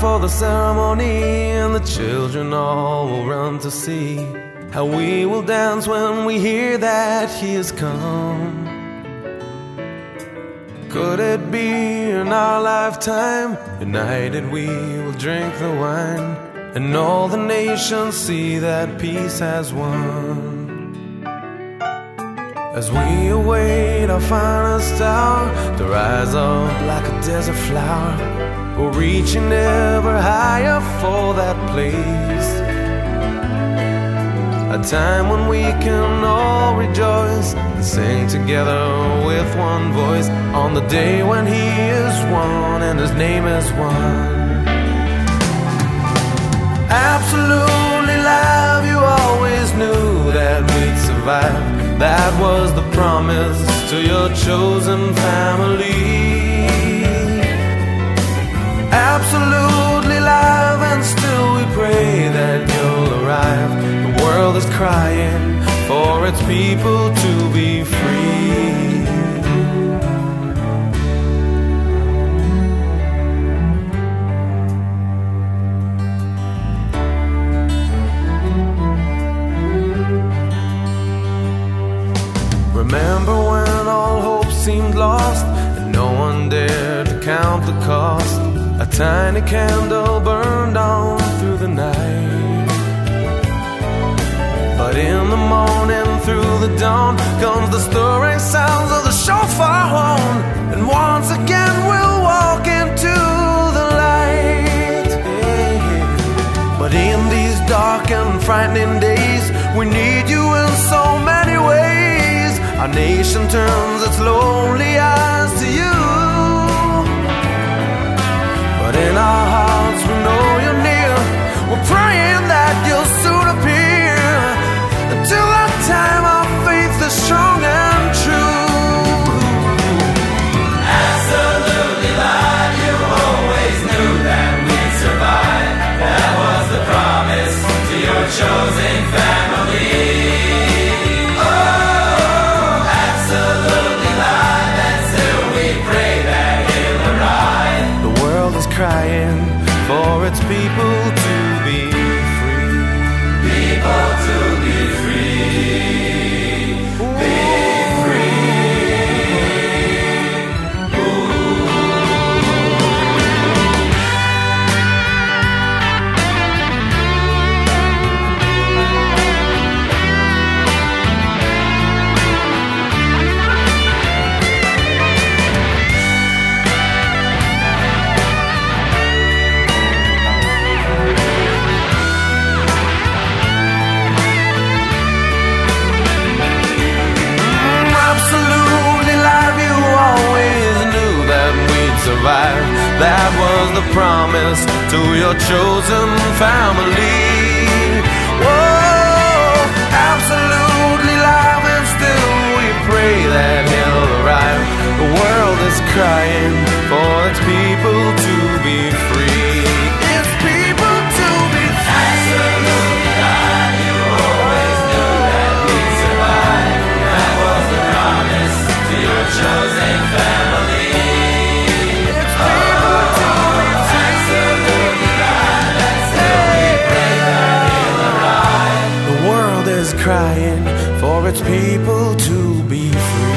for the ceremony, and the children all will run to see how we will dance when we hear that He has come. Could it be in our lifetime, united we will drink the wine, and all the nations see that peace has won? As we await our finest hour to rise up like a desert flower, we're reaching ever higher for that place. A time when we can all rejoice and sing together with one voice on the day when He is one and His name is one. Absolutely live, you always knew that we'd survive. That was the promise to your chosen family. Absolutely live, and still we pray that you'll arrive. The world is crying for its people to be free. Seemed lost and no one dared to count the cost? A tiny candle burned on through the night. But in the morning, through the dawn, comes the stirring sounds of the shofar horn, and once again we'll walk into the light. But in these dark and frightening days, we need you Our nation turns its lonely eyes to you. Crying for its people to be free. People to be free. Survive. That was the promise to your chosen family. Whoa, absolutely live, and still we pray that he'll arrive. The world is crying for its people is crying for its people to be free.